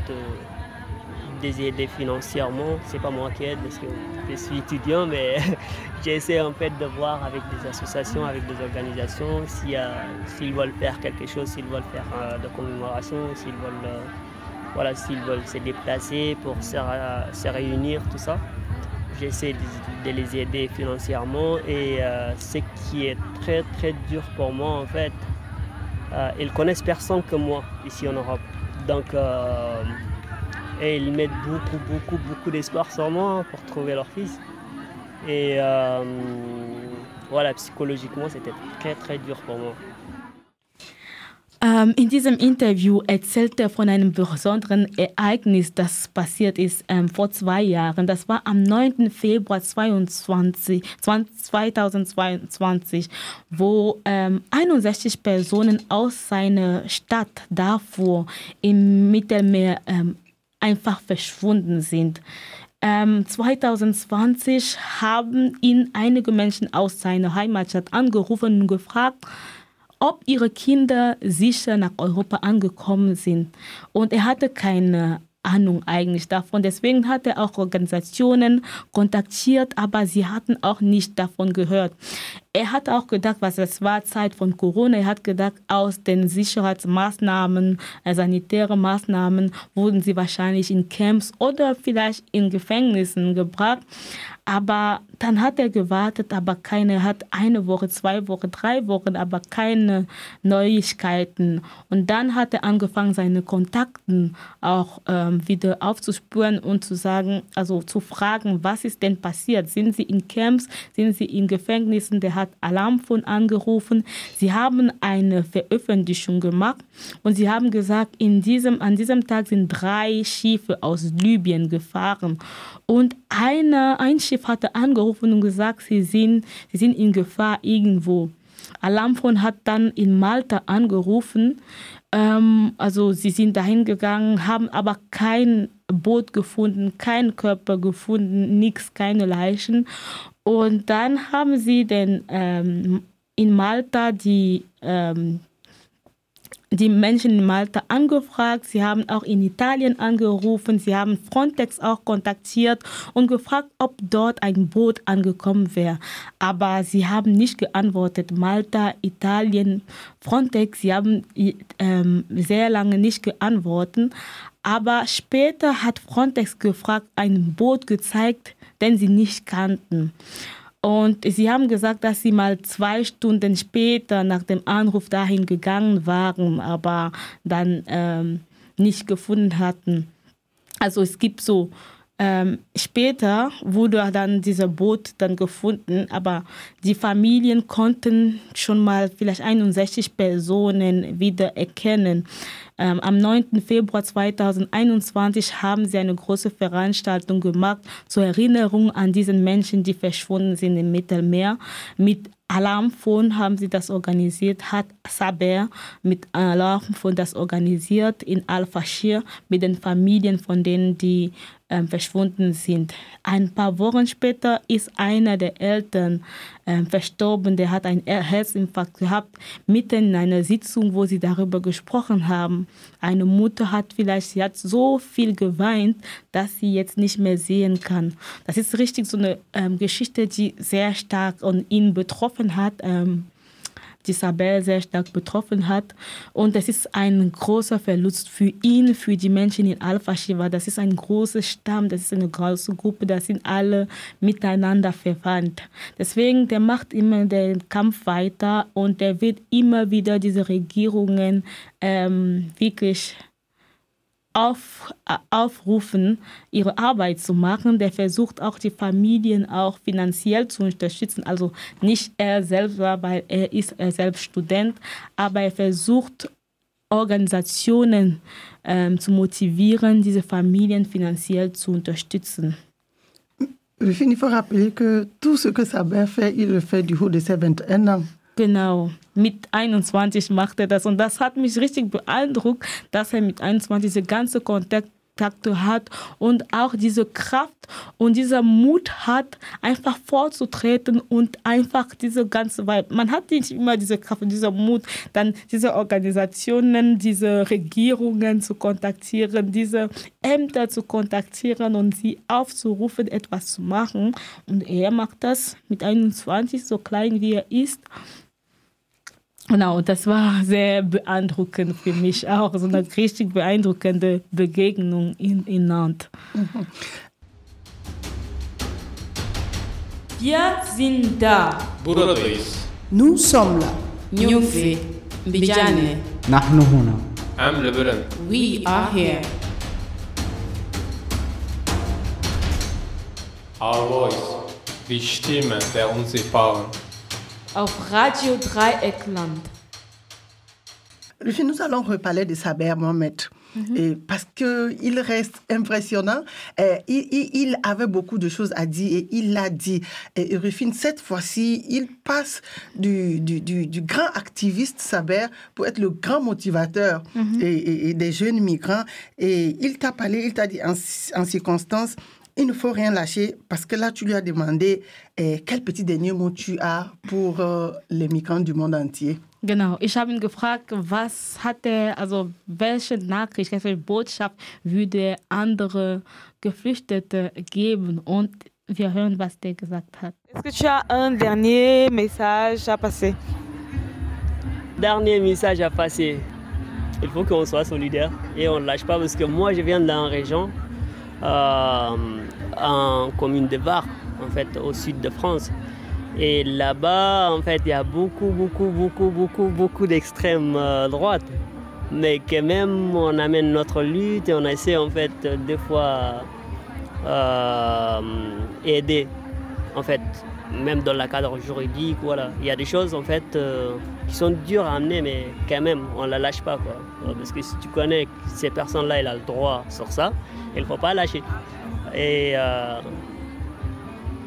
des aider financièrement. C'est pas moi qui aide parce que je suis étudiant, mais j'ai essayé en fait de voir avec des associations, avec des organisations, s'ils veulent faire quelque chose, s'ils veulent faire de commémoration, s'ils veulent voilà, s'ils veulent se déplacer pour se, réunir, tout ça. J'essaie de, les aider financièrement et euh, ce qui est très très dur pour moi en fait, euh, ils connaissent personne que moi ici en Europe. Donc, euh, et ils mettent beaucoup, beaucoup, beaucoup d'espoir sur moi pour trouver leur fils. Et euh, voilà, psychologiquement, c'était très, très dur pour moi. Ähm, in diesem Interview erzählt er von einem besonderen Ereignis, das passiert ist ähm, vor zwei Jahren. Das war am 9. Februar 22, 2022, wo ähm, 61 Personen aus seiner Stadt Darfur im Mittelmeer ähm, einfach verschwunden sind. Ähm, 2020 haben ihn einige Menschen aus seiner Heimatstadt angerufen und gefragt, ob ihre Kinder sicher nach Europa angekommen sind. Und er hatte keine Ahnung eigentlich davon. Deswegen hat er auch Organisationen kontaktiert, aber sie hatten auch nicht davon gehört. Er hat auch gedacht, was es war Zeit von Corona. Er hat gedacht, aus den Sicherheitsmaßnahmen, äh, sanitäre Maßnahmen wurden sie wahrscheinlich in Camps oder vielleicht in Gefängnissen gebracht. Aber dann hat er gewartet, aber keine, hat eine Woche, zwei Wochen, drei Wochen, aber keine Neuigkeiten. Und dann hat er angefangen, seine Kontakten auch ähm, wieder aufzuspüren und zu sagen, also zu fragen, was ist denn passiert? Sind sie in Camps? Sind sie in Gefängnissen? Der hat Alarmphone angerufen. Sie haben eine Veröffentlichung gemacht und sie haben gesagt, in diesem, an diesem Tag sind drei Schiffe aus Libyen gefahren. Und eine, ein Schiff hatte angerufen und gesagt, sie sind, sie sind in Gefahr irgendwo. Alarmphone hat dann in Malta angerufen. Ähm, also sie sind dahin gegangen, haben aber kein Boot gefunden, kein Körper gefunden, nichts, keine Leichen. Und dann haben sie den, ähm, in Malta die ähm, die Menschen in Malta angefragt, sie haben auch in Italien angerufen, sie haben Frontex auch kontaktiert und gefragt, ob dort ein Boot angekommen wäre. Aber sie haben nicht geantwortet. Malta, Italien, Frontex, sie haben ähm, sehr lange nicht geantwortet. Aber später hat Frontex gefragt, ein Boot gezeigt, den sie nicht kannten. Und sie haben gesagt, dass sie mal zwei Stunden später nach dem Anruf dahin gegangen waren, aber dann ähm, nicht gefunden hatten. Also es gibt so, ähm, später wurde dann dieser Boot dann gefunden, aber die Familien konnten schon mal vielleicht 61 Personen wieder erkennen. Ähm, am 9. Februar 2021 haben sie eine große Veranstaltung gemacht zur Erinnerung an diesen Menschen, die verschwunden sind im Mittelmeer. Mit Alarmphone haben sie das organisiert, hat Saber mit Alarmphone das organisiert in Al-Fashir mit den Familien von denen, die ähm, verschwunden sind. Ein paar Wochen später ist einer der Eltern ähm, verstorben, der hat einen Herzinfarkt gehabt, mitten in einer Sitzung, wo sie darüber gesprochen haben. Eine Mutter hat vielleicht, sie hat so viel geweint, dass sie jetzt nicht mehr sehen kann. Das ist richtig so eine ähm, Geschichte, die sehr stark und ihn betroffen hat. Ähm, die Isabel sehr stark betroffen hat. Und es ist ein großer Verlust für ihn, für die Menschen in Alpha Shiva. Das ist ein großer Stamm, das ist eine große Gruppe, da sind alle miteinander verwandt. Deswegen, der macht immer den Kampf weiter und der wird immer wieder diese Regierungen ähm, wirklich auf, äh, aufrufen, ihre Arbeit zu machen. Der versucht auch die Familien auch finanziell zu unterstützen. Also nicht er selber, weil er ist er selbst Student, aber er versucht Organisationen ähm, zu motivieren, diese Familien finanziell zu unterstützen. Je finis par rappeler que tout ce que Saber fait, il le fait du haut de ses 21 ans. Genau, mit 21 macht er das. Und das hat mich richtig beeindruckt, dass er mit 21 diese ganze Kontakte hat und auch diese Kraft und dieser Mut hat, einfach vorzutreten und einfach diese ganze, weil man hat nicht immer diese Kraft und dieser Mut, dann diese Organisationen, diese Regierungen zu kontaktieren, diese Ämter zu kontaktieren und sie aufzurufen, etwas zu machen. Und er macht das mit 21, so klein wie er ist. Genau, das war sehr beeindruckend für mich auch, so eine richtig beeindruckende Begegnung in, in Nantes. Mhm. Wir sind da. Buradayız. Nous sommes là. Nyufi, Bijane. Nahnu huna. Am Lebanon. We are here. Our voice, die Stimme der Unsichtbaren. Auf Radio Dreieckland. Nous allons reparler de Saber Mohamed. Et parce qu'il reste impressionnant. Et il, avait beaucoup de choses à dire et il l'a dit. Et Rufine, cette fois-ci, il passe du, du, du- du grand activiste Saber pour être le grand motivateur et, et- et des jeunes migrants. Et il t'a parlé, il t'a dit en, en circonstance, il ne faut rien lâcher parce que là, tu lui as demandé eh, quel petit dernier mot tu as pour euh, les migrants du monde entier. Genau, ich habe ihn gefragt, was hat er, also welche Nachricht, welche Botschaft würde andere Geflüchtete geben? Und wir hören, was der gesagt hat. Est-ce que tu as un dernier message à passer? Dernier message à passer. Il faut qu'on soit solidaire et on ne lâche pas parce que moi je viens d'une région, euh, en commune de Var, en fait, au sud de France. Et là-bas, en fait, il y a beaucoup, beaucoup, beaucoup, beaucoup, beaucoup d'extrême euh, droite. Mais quand même, on amène notre lutte et on essaie, en fait, des fois, euh, aider, en fait, même dans le cadre juridique, voilà. Il y a des choses, en fait, euh, qui sont dures à amener, mais quand même, on ne la lâche pas, quoi. Parce que si tu connais que ces personnes-là, elles ont le droit sur ça, il ne faut pas lâcher. Et euh,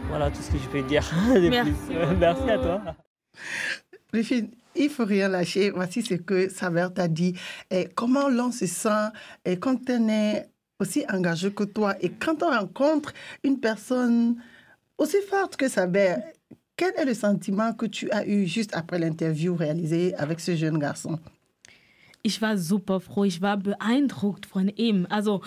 voilà tout ce que je peux dire de Merci. Merci à toi. Rufine, il faut rien lâcher. Voici ce que Saber t'a dit. Et comment l'on se sent et quand on est aussi engagé que toi et quand on rencontre une personne aussi forte que Saber, quel est le sentiment que tu as eu juste après l'interview réalisée avec ce jeune garçon? Ich war super froh, ich war beeindruckt von ihm. Also,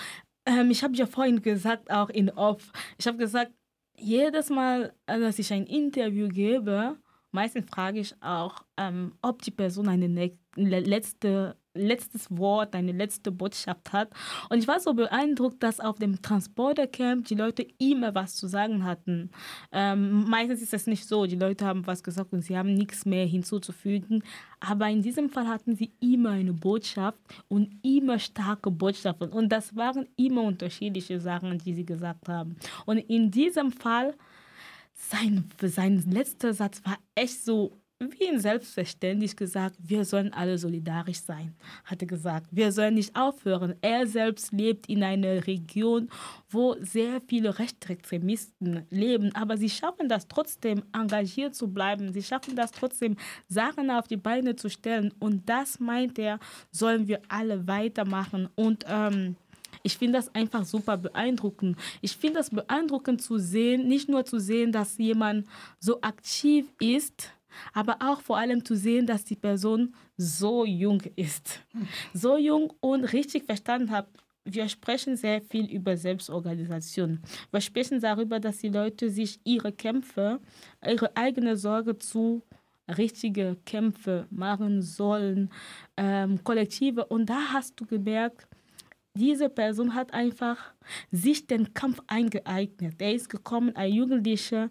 ähm, ich habe ja vorhin gesagt, auch in Off, ich habe gesagt, jedes Mal, äh, dass ich ein Interview gebe, meistens frage ich auch, ähm, ob die Person eine ne le- letzte, letztes Wort, eine letzte Botschaft hat. Und ich war so beeindruckt, dass auf dem Transportercamp die Leute immer was zu sagen hatten. Ähm, meistens ist es nicht so, die Leute haben was gesagt und sie haben nichts mehr hinzuzufügen. Aber in diesem Fall hatten sie immer eine Botschaft und immer starke Botschaften. Und das waren immer unterschiedliche Sachen, die sie gesagt haben. Und in diesem Fall, sein, sein letzter Satz war echt so wie ein selbstverständlich gesagt, wir sollen alle solidarisch sein, hat er gesagt. Wir sollen nicht aufhören. Er selbst lebt in einer Region, wo sehr viele Rechtsextremisten leben, aber sie schaffen das trotzdem, engagiert zu bleiben. Sie schaffen das trotzdem, Sachen auf die Beine zu stellen. Und das meint er, sollen wir alle weitermachen. Und ähm, ich finde das einfach super beeindruckend. Ich finde das beeindruckend zu sehen, nicht nur zu sehen, dass jemand so aktiv ist, aber auch vor allem zu sehen, dass die Person so jung ist. So jung und richtig verstanden hat. Wir sprechen sehr viel über Selbstorganisation. Wir sprechen darüber, dass die Leute sich ihre Kämpfe, ihre eigene Sorge zu richtige Kämpfe machen sollen, ähm, Kollektive. Und da hast du gemerkt, diese Person hat einfach sich den Kampf eingeeignet. Er ist gekommen, ein Jugendlicher,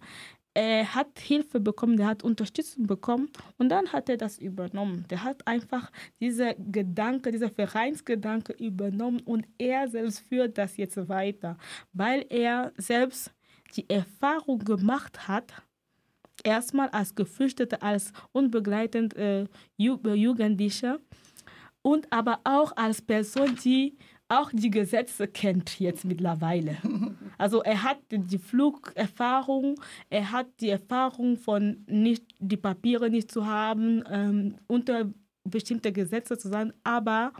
er hat Hilfe bekommen, der hat Unterstützung bekommen und dann hat er das übernommen. Der hat einfach diese Gedanke, dieser Vereinsgedanke übernommen und er selbst führt das jetzt weiter, weil er selbst die Erfahrung gemacht hat, erstmal als Geflüchtete, als unbegleitend äh, Ju Jugendlicher und aber auch als Person, die auch die Gesetze kennt jetzt mittlerweile. Also er hat die Flugerfahrung, er hat die Erfahrung von nicht die Papiere nicht zu haben, ähm, unter bestimmte Gesetze zu sein, aber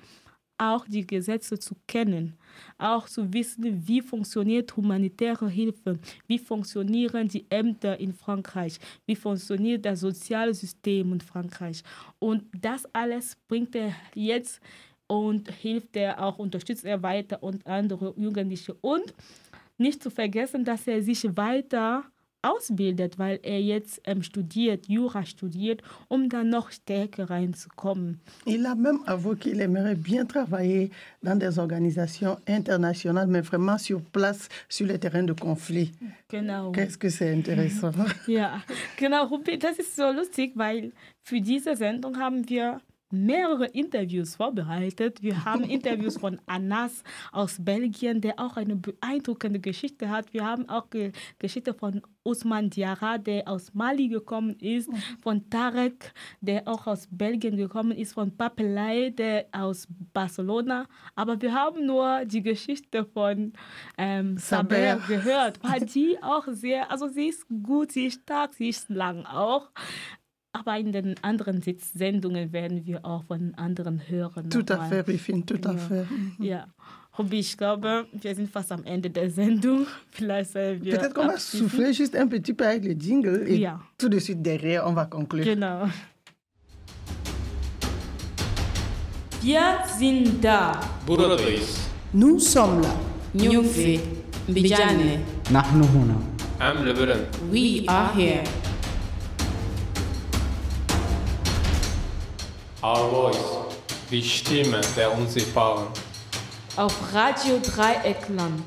auch die Gesetze zu kennen, auch zu wissen, wie funktioniert humanitäre Hilfe, wie funktionieren die Ämter in Frankreich, wie funktioniert das Sozialsystem in Frankreich. Und das alles bringt er jetzt und hilft er auch, unterstützt er weiter und andere Jugendliche. Und nicht zu vergessen, dass er sich weiter ausbildet, weil er jetzt ähm, studiert, Jura studiert, um dann noch stärker reinzukommen. Il a même avoué qu'il aimerait bien travailler dans des organisations internationales, mais vraiment sur place, sur les terrains de conflit. Genau. Qu'est-ce que c'est intéressant. Ja, genau, Rupi, das ist so lustig, weil für diese Sendung haben wir mehrere Interviews vorbereitet. Wir haben Interviews von Anas aus Belgien, der auch eine beeindruckende Geschichte hat. Wir haben auch Ge Geschichte von Osman Diarra, der aus Mali gekommen ist, von Tarek, der auch aus Belgien gekommen ist, von Papelay, der aus Barcelona. Aber wir haben nur die Geschichte von ähm, Saber gehört, weil die auch sehr, also sie ist gut, sie ist stark, sie ist lang auch aber in den anderen Sitzsendungen werden wir auch von anderen hören. Tout à fait, Briefing, tout à fait. Mhm. Ja. Hobby, ich glaube, wir sind fast am Ende der Sendung. Vielleicht wir. Peut-être qu'on va souffler juste un petit peu avec le jingle et ja. tout de suite derrière, on va conclure. Genau. Wir sind da. Buradayız. Nous sommes là. Nyumfi, Mbijane. Nahnu huna. Am We are here. Our Voice. Die Stimme der Unsichtbaren. Auf Radio Dreieckland.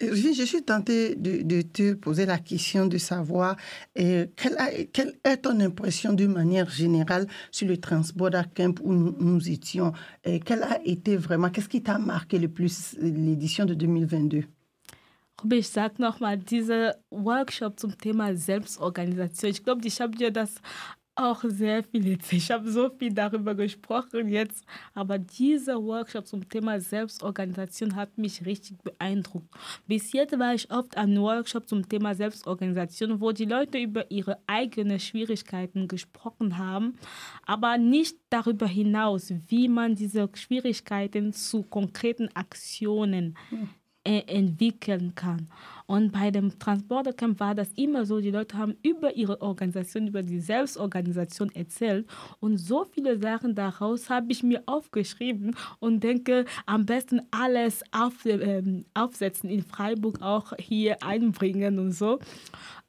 Je, je suis tentée de, de te poser la question de savoir euh, quelle, a- quelle est ton impression d'une manière générale sur le Transborder Camp où nous, nous étions? Euh, quelle a été vraiment, qu'est-ce qui t'a marqué le plus l'édition de 2022 Ruby, ich sag nochmal, dieser Workshop zum Thema Selbstorganisation. Ich glaube, ich habe dir das auch sehr viel jetzt. Ich habe so viel darüber gesprochen jetzt. Aber dieser Workshop zum Thema Selbstorganisation hat mich richtig beeindruckt. Bis jetzt war ich oft an Workshop zum Thema Selbstorganisation, wo die Leute über ihre eigenen Schwierigkeiten gesprochen haben, aber nicht darüber hinaus, wie man diese Schwierigkeiten zu konkreten Aktionen entwickeln kann. Und bei dem Transportercamp war das immer so, die Leute haben über ihre Organisation, über die Selbstorganisation erzählt und so viele Sachen daraus habe ich mir aufgeschrieben und denke, am besten alles auf, ähm, aufsetzen in Freiburg, auch hier einbringen und so.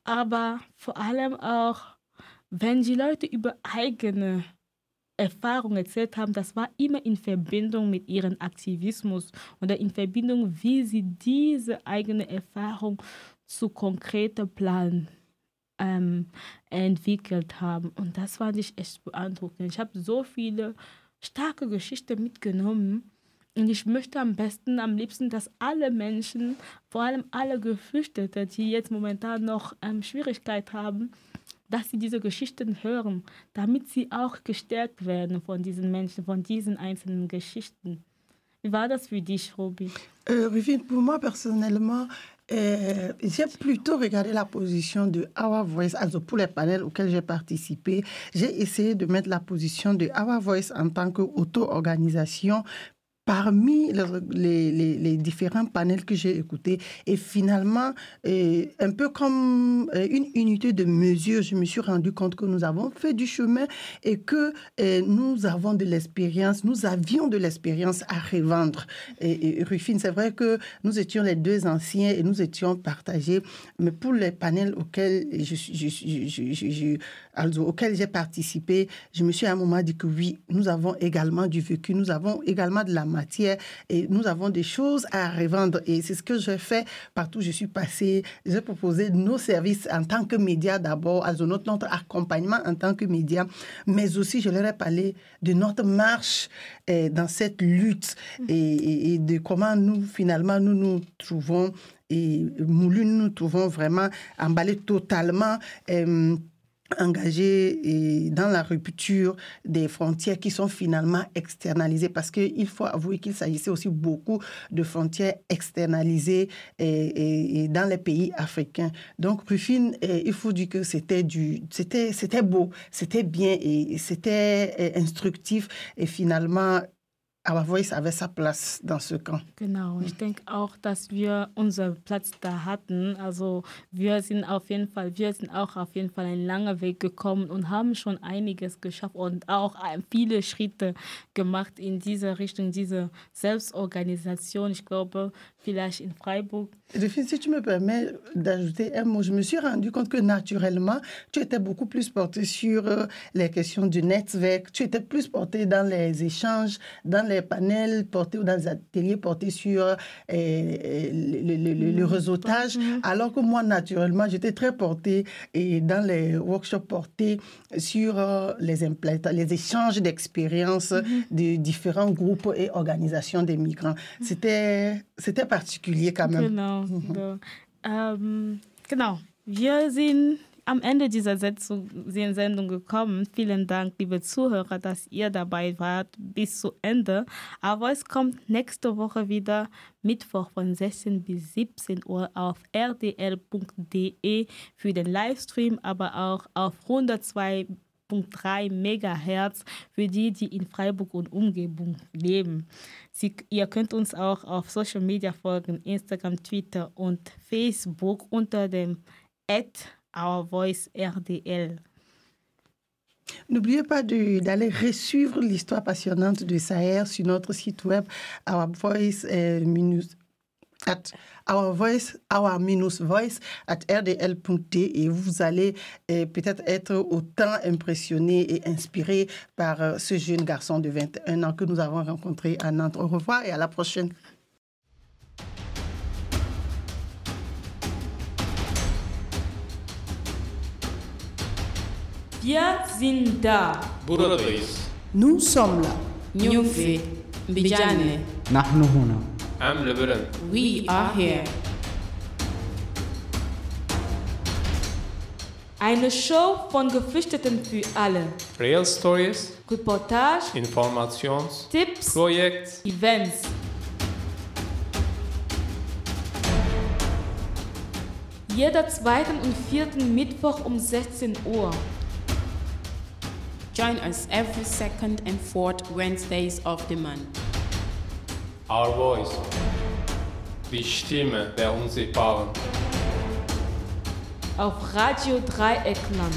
Aber vor allem auch, wenn die Leute über eigene Erfahrung erzählt haben, das war immer in Verbindung mit ihrem Aktivismus oder in Verbindung, wie sie diese eigene Erfahrung zu konkreten Planen ähm, entwickelt haben. Und das fand ich echt beeindruckend. Ich habe so viele starke Geschichten mitgenommen. Und ich möchte am besten, am liebsten, dass alle Menschen, vor allem alle Geflüchtete, die jetzt momentan noch ähm, Schwierigkeit haben, dass sie diese Geschichten hören, damit sie auch gestärkt werden von diesen Menschen, von diesen einzelnen Geschichten. Wie war das für dich, Roby? Euh, pour moi personnellement, euh, j'ai plutôt regardé la position de Our Voice, pour les panels auxquels j'ai participé. J'ai essayé de mettre la position de Our Voice en tant qu'auto-organisation parmi les, différents panels que j'ai écoutés. Et finalement, un peu comme euh, une unité de mesure, je me suis rendu compte que nous avons fait du chemin et que euh, nous avons de l'expérience, nous avions de l'expérience à revendre. Et, Rufine, c'est vrai que nous étions les deux anciens et nous étions partagés, mais pour les panels auxquels je, auxquels j'ai participé, je me suis à un moment dit que oui, nous avons également du vécu, nous avons également de la matière et nous avons des choses à revendre. Et c'est ce que j'ai fait partout où je suis passée. J'ai proposé nos services en tant que média d'abord, notre, notre accompagnement en tant que média, mais aussi je leur ai parlé de notre marche eh, dans cette lutte et, et- et de comment nous, finalement, nous nous trouvons et moulus, nous nous trouvons vraiment emballés totalement. euh, engagés dans la rupture des frontières qui sont finalement externalisées parce qu'il faut avouer qu'il s'agissait aussi beaucoup de frontières externalisées et, dans les pays africains. Donc Rufine, eh, il faut dire que c'était du c'était c'était beau, c'était bien et c'était eh, instructif et finalement Our Voice avait sa place dans ce camp. Genau, ich denke auch, dass wir unseren Platz da hatten. Also wir sind auf jeden Fall, wir sind auch auf jeden Fall einen langen Weg gekommen und haben schon einiges geschafft und auch viele Schritte gemacht in diese Richtung, diese Selbstorganisation. Ich glaube, vielleicht in Freiburg. Rufine, si tu me permets d'ajouter un mot, je me suis rendu compte que naturellement, tu étais beaucoup plus porté sur euh, les questions du network, tu étais plus porté dans les échanges, dans les panels portés ou dans des ateliers portés sur euh, le, le- le- le réseautage, alors que moi, naturellement, j'étais très portée et dans les workshops portés sur euh, les, les échanges d'expériences de différents groupes et organisations des migrants. C'était c'était particulier quand même. Genau. So. Ähm, genau. Wir sind am Ende dieser Sitzung, Sendung gekommen. Vielen Dank, liebe Zuhörer, dass ihr dabei wart bis zu Ende. Aber es kommt nächste Woche wieder Mittwoch von 16 bis 17 Uhr auf rdl.de für den Livestream, aber auch auf 102.3 Megahertz für die, die in Freiburg und Umgebung leben. Sie, ihr könnt uns auch auf Social Media folgen, Instagram, Twitter und Facebook unter dem at Our Voice RDL. N'oubliez pas d'aller resuivre l'histoire passionnante de Saher sur notre site web Our Voice euh, at Our Voice, Our minus Voice at rdl.d et vous allez euh, peut-être être autant impressionné et inspiré par euh, ce jeune garçon de 21 ans que nous avons rencontré à Nantes. Au revoir et à la prochaine. Sind da. Buradayız. Nous sommes là. I'm Liberal. We are here. Eine Show von Geflüchteten für alle. Real Stories, Reportage, Informations, Tipps, Projekt, Events. Jeder zweiten und vierten Mittwoch um 16 Uhr. Join us every second and fourth Wednesdays of the month. Our Voice. Die Stimme der Unsichtbaren. Auf Radio Dreieckland.